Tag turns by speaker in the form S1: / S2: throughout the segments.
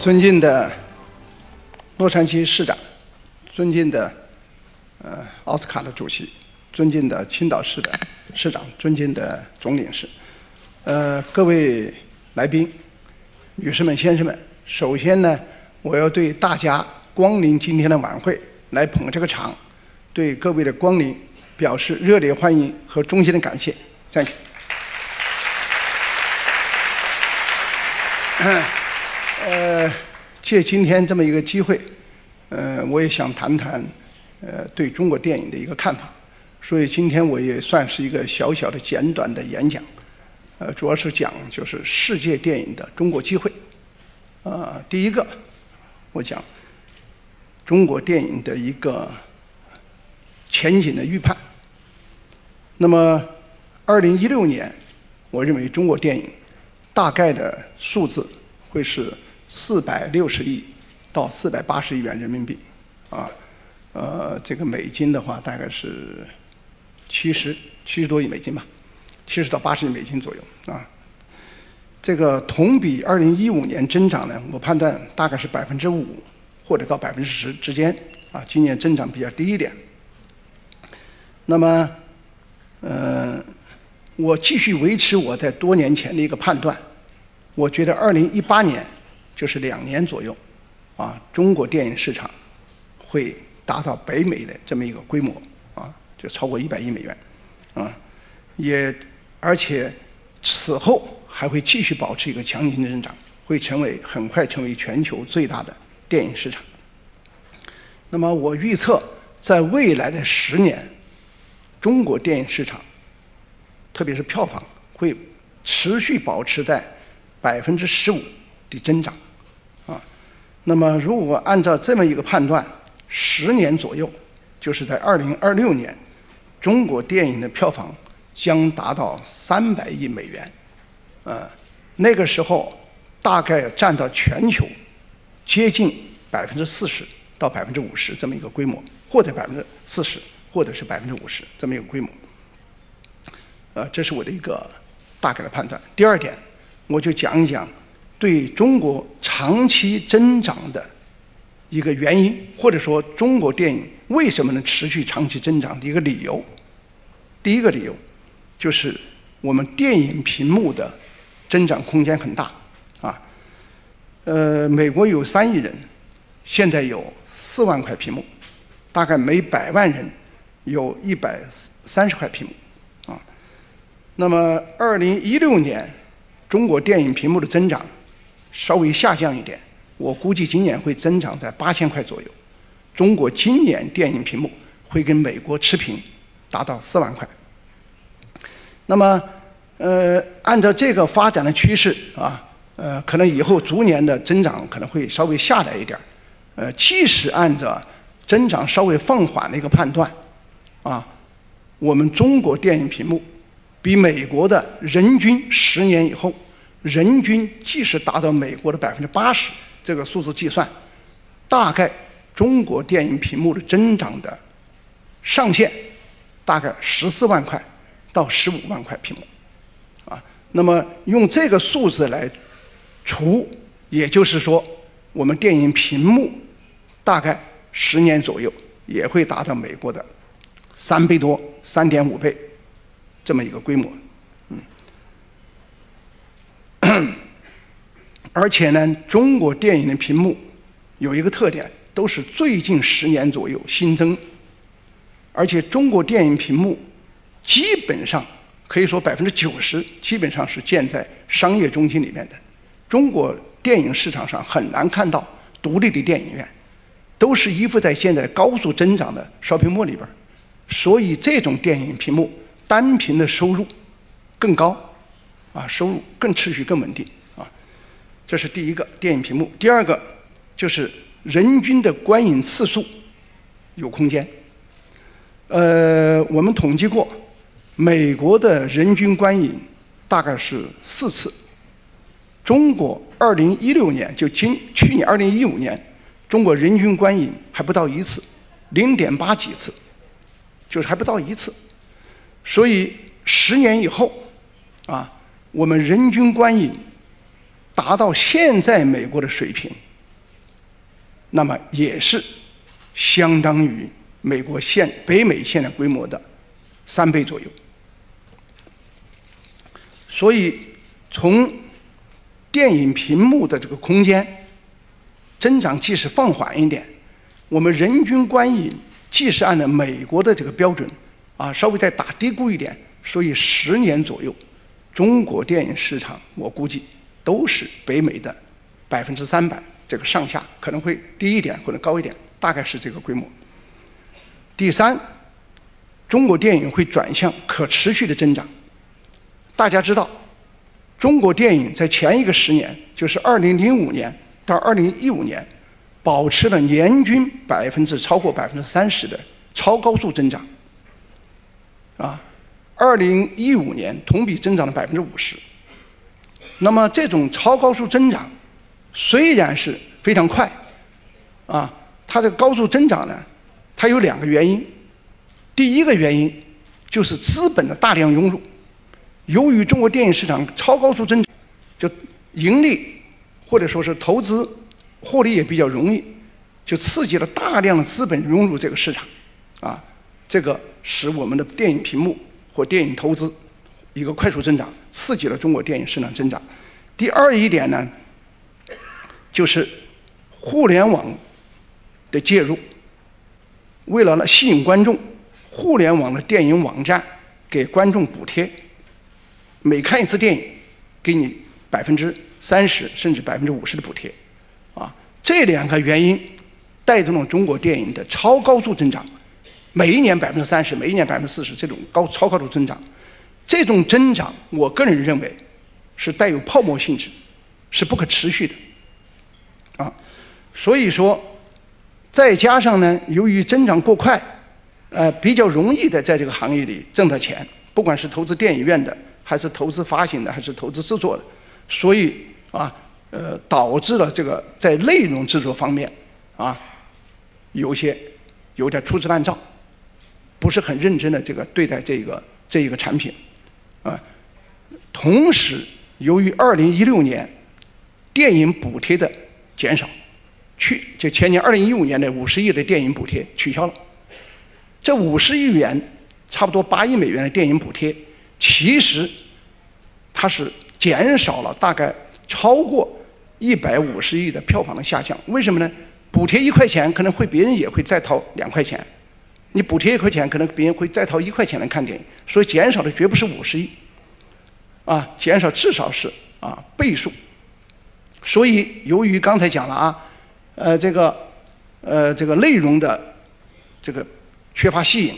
S1: 尊敬的洛杉矶市长，尊敬的呃奥斯卡的主席，尊敬的青岛市的市长，尊敬的总领事，呃，各位来宾，女士们、先生们，首先呢，我要对大家光临今天的晚会来捧这个场，对各位的光临表示热烈欢迎和衷心的感谢，Thank you。呃，借今天这么一个机会，呃，我也想谈谈呃对中国电影的一个看法。所以今天我也算是一个小小的简短的演讲，呃，主要是讲就是世界电影的中国机会。啊，第一个，我讲中国电影的一个前景的预判。那么，二零一六年，我认为中国电影大概的数字会是。四百六十亿到四百八十亿元人民币，啊，呃，这个美金的话大概是七十七十多亿美金吧，七十到八十亿美金左右啊。这个同比二零一五年增长呢，我判断大概是百分之五或者到百分之十之间啊，今年增长比较低一点。那么，呃，我继续维持我在多年前的一个判断，我觉得二零一八年。就是两年左右，啊，中国电影市场会达到北美的这么一个规模，啊，就超过一百亿美元，啊，也而且此后还会继续保持一个强劲的增长，会成为很快成为全球最大的电影市场。那么我预测，在未来的十年，中国电影市场，特别是票房，会持续保持在百分之十五的增长。那么，如果按照这么一个判断，十年左右，就是在二零二六年，中国电影的票房将达到三百亿美元，呃，那个时候大概占到全球接近百分之四十到百分之五十这么一个规模，或者百分之四十，或者是百分之五十这么一个规模，呃，这是我的一个大概的判断。第二点，我就讲一讲。对中国长期增长的一个原因，或者说中国电影为什么能持续长期增长的一个理由，第一个理由就是我们电影屏幕的增长空间很大啊。呃，美国有三亿人，现在有四万块屏幕，大概每百万人有一百三十块屏幕啊。那么，二零一六年中国电影屏幕的增长。稍微下降一点，我估计今年会增长在八千块左右。中国今年电影屏幕会跟美国持平，达到四万块。那么，呃，按照这个发展的趋势啊，呃，可能以后逐年的增长可能会稍微下来一点。呃，即使按照增长稍微放缓的一个判断，啊，我们中国电影屏幕比美国的人均十年以后。人均即使达到美国的百分之八十这个数字计算，大概中国电影屏幕的增长的上限大概十四万块到十五万块屏幕，啊，那么用这个数字来除，也就是说，我们电影屏幕大概十年左右也会达到美国的三倍多、三点五倍这么一个规模。而且呢，中国电影的屏幕有一个特点，都是最近十年左右新增。而且中国电影屏幕基本上可以说百分之九十基本上是建在商业中心里面的。中国电影市场上很难看到独立的电影院，都是依附在现在高速增长的 shopping mall 里边所以这种电影屏幕单屏的收入更高，啊，收入更持续更稳定。这是第一个电影屏幕，第二个就是人均的观影次数有空间。呃，我们统计过，美国的人均观影大概是四次，中国二零一六年就今去年二零一五年，中国人均观影还不到一次，零点八几次，就是还不到一次。所以十年以后，啊，我们人均观影。达到现在美国的水平，那么也是相当于美国现北美现在规模的三倍左右。所以从电影屏幕的这个空间增长，即使放缓一点，我们人均观影即使按照美国的这个标准啊，稍微再打低估一点，所以十年左右，中国电影市场我估计都是北美的百分之三百这个上下，可能会低一点或者高一点，大概是这个规模。第三，中国电影会转向可持续的增长。大家知道，中国电影在前一个十年，就是二零零五年到二零一五年，保持了年均百分之超过百分之三十的超高速增长。啊，二零一五年同比增长了百分之五十。那么这种超高速增长虽然是非常快，啊，它这个高速增长呢，它有两个原因。第一个原因就是资本的大量涌入。由于中国电影市场超高速增长，就盈利或者说是投资获利也比较容易，就刺激了大量的资本涌入这个市场，啊，这个使我们的电影屏幕或电影投资一个快速增长，刺激了中国电影市场增长。第二一点呢，就是互联网的介入，为了吸引观众，互联网的电影网站给观众补贴。每看一次电影，给你百分之三十甚至百分之五十的补贴，啊，这两个原因带动了中国电影的超高速增长，每一年百分之三十，每一年百分之四十，这种高超高速增长，这种增长，我个人认为是带有泡沫性质，是不可持续的，啊，所以说，再加上呢，由于增长过快，呃，比较容易的在这个行业里挣到钱，不管是投资电影院的。还是投资发行的，还是投资制作的，所以啊，呃，导致了这个在内容制作方面啊，有些有点粗制滥造，不是很认真的这个对待这个这一个产品，啊，同时由于二零一六年电影补贴的减少，去就前年二零一五年的五十亿的电影补贴取消了，这五十亿元差不多八亿美元的电影补贴。其实，它是减少了大概超过一百五十亿的票房的下降。为什么呢？补贴一块钱，可能会别人也会再掏两块钱；你补贴一块钱，可能别人会再掏一块钱来看电影。所以减少的绝不是五十亿，啊，减少至少是啊倍数。所以由于刚才讲了啊，呃，这个呃这个内容的这个缺乏吸引。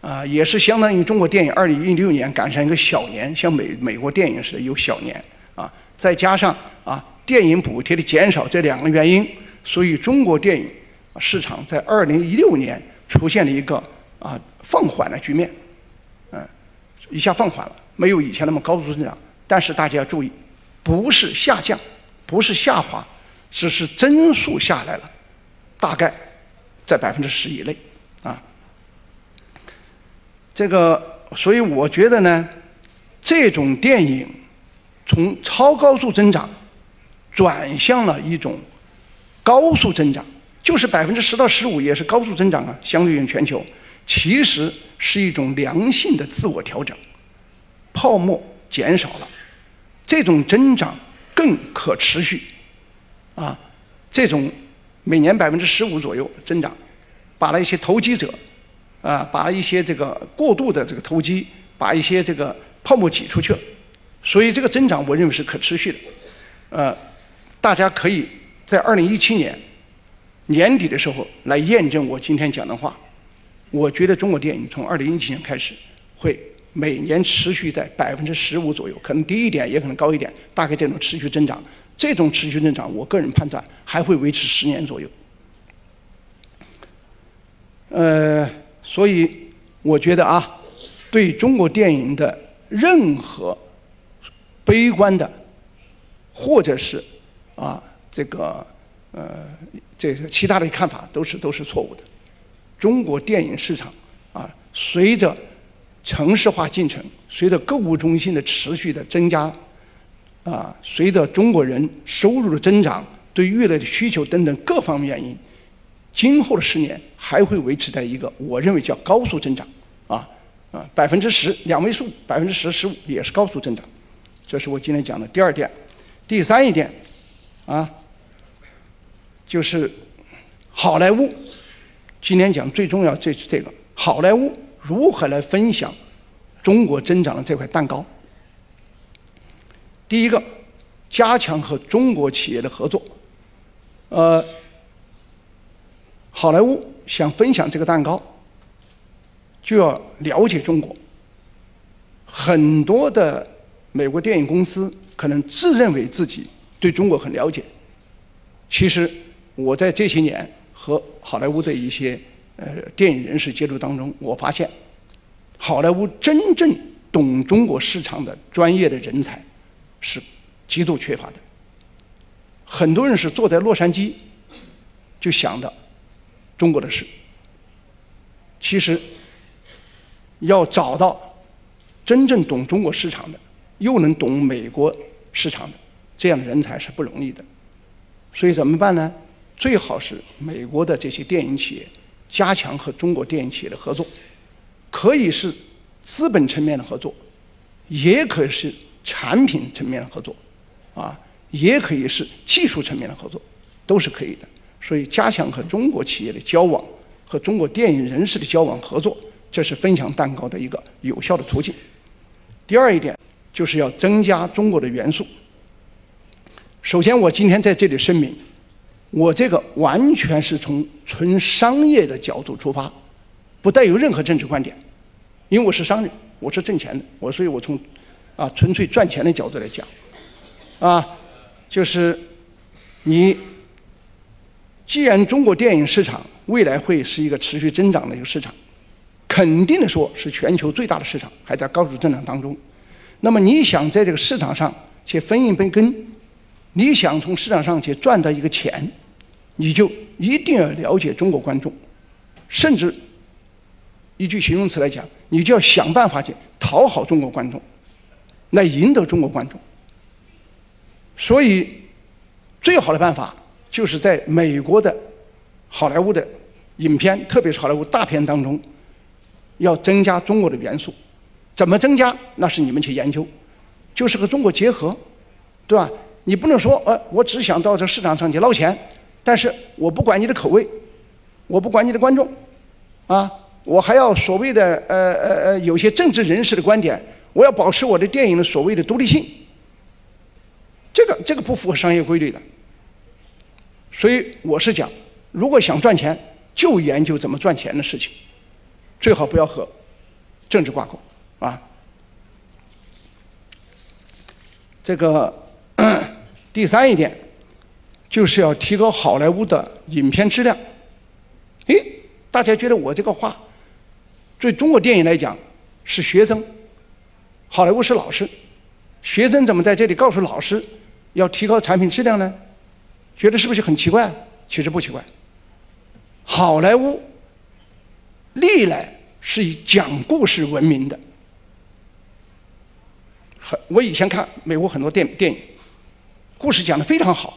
S1: 啊，也是相当于中国电影二零一六年赶上一个小年，像美美国电影似的有小年啊，再加上啊电影补贴的减少这两个原因，所以中国电影市场在二零一六年出现了一个啊放缓的局面，嗯，一下放缓了，没有以前那么高速增长。但是大家要注意，不是下降，不是下滑，只是增速下来了，大概在百分之十以内啊。这个，所以我觉得呢，这种电影从超高速增长转向了一种高速增长，就是百分之十到十五也是高速增长啊，相对于全球，其实是一种良性的自我调整，泡沫减少了，这种增长更可持续，啊，这种每年百分之十五左右增长，把那些投机者。啊，把一些这个过度的这个投机，把一些这个泡沫挤出去了，所以这个增长我认为是可持续的。呃，大家可以在二零一七年年底的时候来验证我今天讲的话。我觉得中国电影从二零一七年开始会每年持续在百分之十五左右，可能低一点，也可能高一点，大概这种持续增长。这种持续增长，我个人判断还会维持十年左右。呃。所以，我觉得啊，对中国电影的任何悲观的，或者是啊这个呃这个其他的看法，都是都是错误的。中国电影市场啊，随着城市化进程，随着购物中心的持续的增加，啊，随着中国人收入的增长，对娱乐的需求等等各方面原因，今后的十年还会维持在一个我认为叫高速增长，啊啊百分之十两位数百分之十十五也是高速增长，这是我今天讲的第二点。第三一点，啊，就是好莱坞。今天讲最重要，这是这个好莱坞如何来分享中国增长的这块蛋糕。第一个，加强和中国企业的合作。呃，好莱坞想分享这个蛋糕，就要了解中国。很多的美国电影公司。可能自认为自己对中国很了解，其实我在这些年和好莱坞的一些呃电影人士接触当中，我发现，好莱坞真正懂中国市场的专业的人才是极度缺乏的。很多人是坐在洛杉矶就想到中国的事，其实要找到真正懂中国市场的，又能懂美国。市场的这样的人才是不容易的，所以怎么办呢？最好是美国的这些电影企业加强和中国电影企业的合作，可以是资本层面的合作，也可以是产品层面的合作，啊，也可以是技术层面的合作，都是可以的。所以加强和中国企业的交往，和中国电影人士的交往合作，这是分享蛋糕的一个有效的途径。第二一点。就是要增加中国的元素。首先，我今天在这里声明，我这个完全是从纯商业的角度出发，不带有任何政治观点。因为我是商人，我是挣钱的，我所以我从啊纯粹赚钱的角度来讲，啊，就是你既然中国电影市场未来会是一个持续增长的一个市场，肯定的说是全球最大的市场，还在高速增长当中。那么你想在这个市场上去分一杯羹，你想从市场上去赚到一个钱，你就一定要了解中国观众，甚至一句形容词来讲，你就要想办法去讨好中国观众，来赢得中国观众。所以，最好的办法就是在美国的好莱坞的影片，特别是好莱坞大片当中，要增加中国的元素。怎么增加？那是你们去研究，就是和中国结合，对吧？你不能说，呃，我只想到这市场上去捞钱，但是我不管你的口味，我不管你的观众，啊，我还要所谓的呃呃呃，有些政治人士的观点，我要保持我的电影的所谓的独立性，这个这个不符合商业规律的。所以我是讲，如果想赚钱，就研究怎么赚钱的事情，最好不要和政治挂钩。啊，这个第三一点，就是要提高好莱坞的影片质量。诶，大家觉得我这个话，对中国电影来讲是学生，好莱坞是老师，学生怎么在这里告诉老师要提高产品质量呢？觉得是不是很奇怪？其实不奇怪，好莱坞历来是以讲故事闻名的。很我以前看美国很多电电影，故事讲的非常好，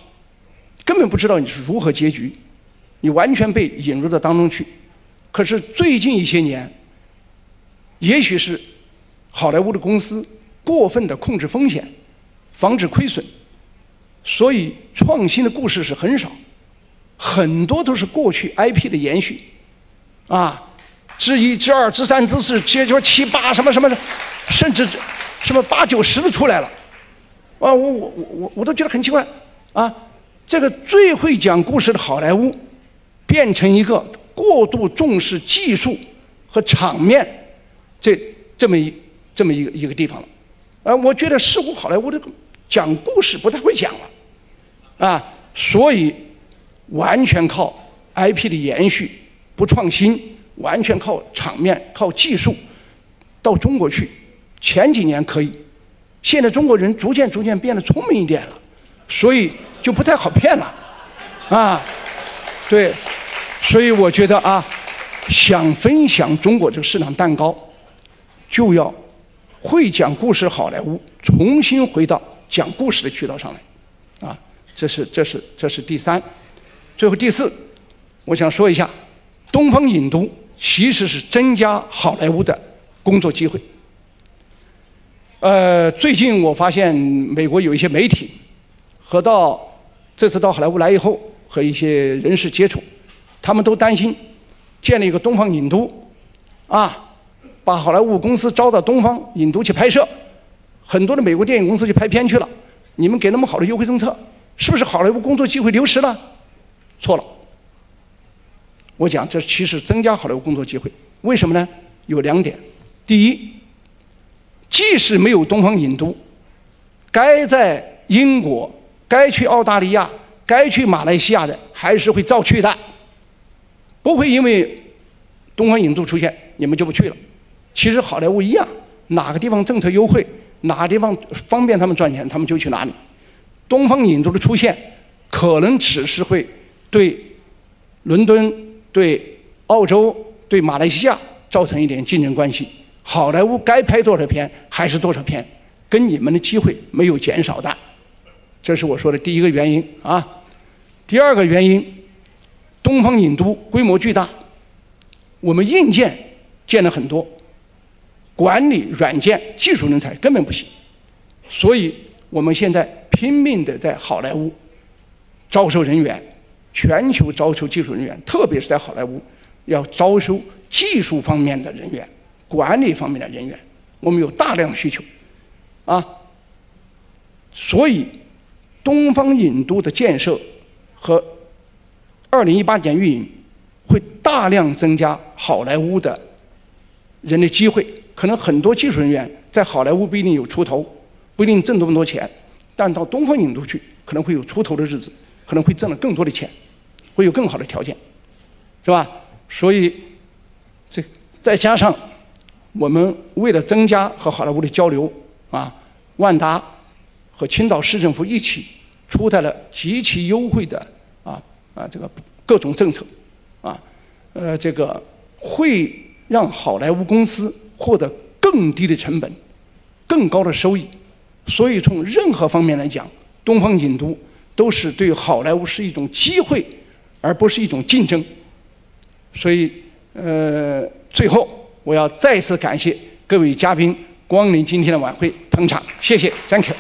S1: 根本不知道你是如何结局，你完全被引入到当中去。可是最近一些年，也许是好莱坞的公司过分的控制风险，防止亏损，所以创新的故事是很少，很多都是过去 IP 的延续，啊，之一、之二、之三、之四，接着七八什么什么，甚至。什么八九十的出来了，啊，我我我我都觉得很奇怪，啊，这个最会讲故事的好莱坞，变成一个过度重视技术和场面，这这么一这么一个一个地方了，啊，我觉得似乎好莱坞的讲故事不太会讲了，啊，所以完全靠 IP 的延续，不创新，完全靠场面靠技术，到中国去。前几年可以，现在中国人逐渐逐渐变得聪明一点了，所以就不太好骗了，啊，对，所以我觉得啊，想分享中国这个市场蛋糕，就要会讲故事好莱坞重新回到讲故事的渠道上来，啊，这是这是这是第三，最后第四，我想说一下，东方影都其实是增加好莱坞的工作机会。呃，最近我发现美国有一些媒体和到这次到好莱坞来以后和一些人士接触，他们都担心建立一个东方影都，啊，把好莱坞公司招到东方影都去拍摄，很多的美国电影公司去拍片去了，你们给那么好的优惠政策，是不是好莱坞工作机会流失了？错了。我讲，这其实增加好莱坞工作机会，为什么呢？有两点。第一，即使没有东方影都，该在英国、该去澳大利亚、该去马来西亚的，还是会照去的，不会因为东方影都出现，你们就不去了。其实好莱坞一样，哪个地方政策优惠，哪个地方方便他们赚钱，他们就去哪里。东方影都的出现，可能只是会对伦敦。对澳洲、对马来西亚造成一点竞争关系，好莱坞该拍多少片还是多少片，跟你们的机会没有减少的，这是我说的第一个原因啊。第二个原因，东方影都规模巨大，我们硬件建了很多，管理、软件、技术人才根本不行，所以我们现在拼命的在好莱坞招收人员。全球招收技术人员，特别是在好莱坞，要招收技术方面的人员、管理方面的人员，我们有大量需求，啊，所以东方影都的建设和二零一八年运营会大量增加好莱坞的人的机会。可能很多技术人员在好莱坞不一定有出头，不一定挣那么多钱，但到东方影都去，可能会有出头的日子。可能会挣了更多的钱，会有更好的条件，是吧？所以，这再加上我们为了增加和好莱坞的交流，啊，万达和青岛市政府一起出台了极其优惠的啊啊这个各种政策，啊呃这个会让好莱坞公司获得更低的成本、更高的收益。所以从任何方面来讲，东方影都。都是对好莱坞是一种机会，而不是一种竞争。所以，呃，最后我要再次感谢各位嘉宾光临今天的晚会捧场，谢谢，Thank you。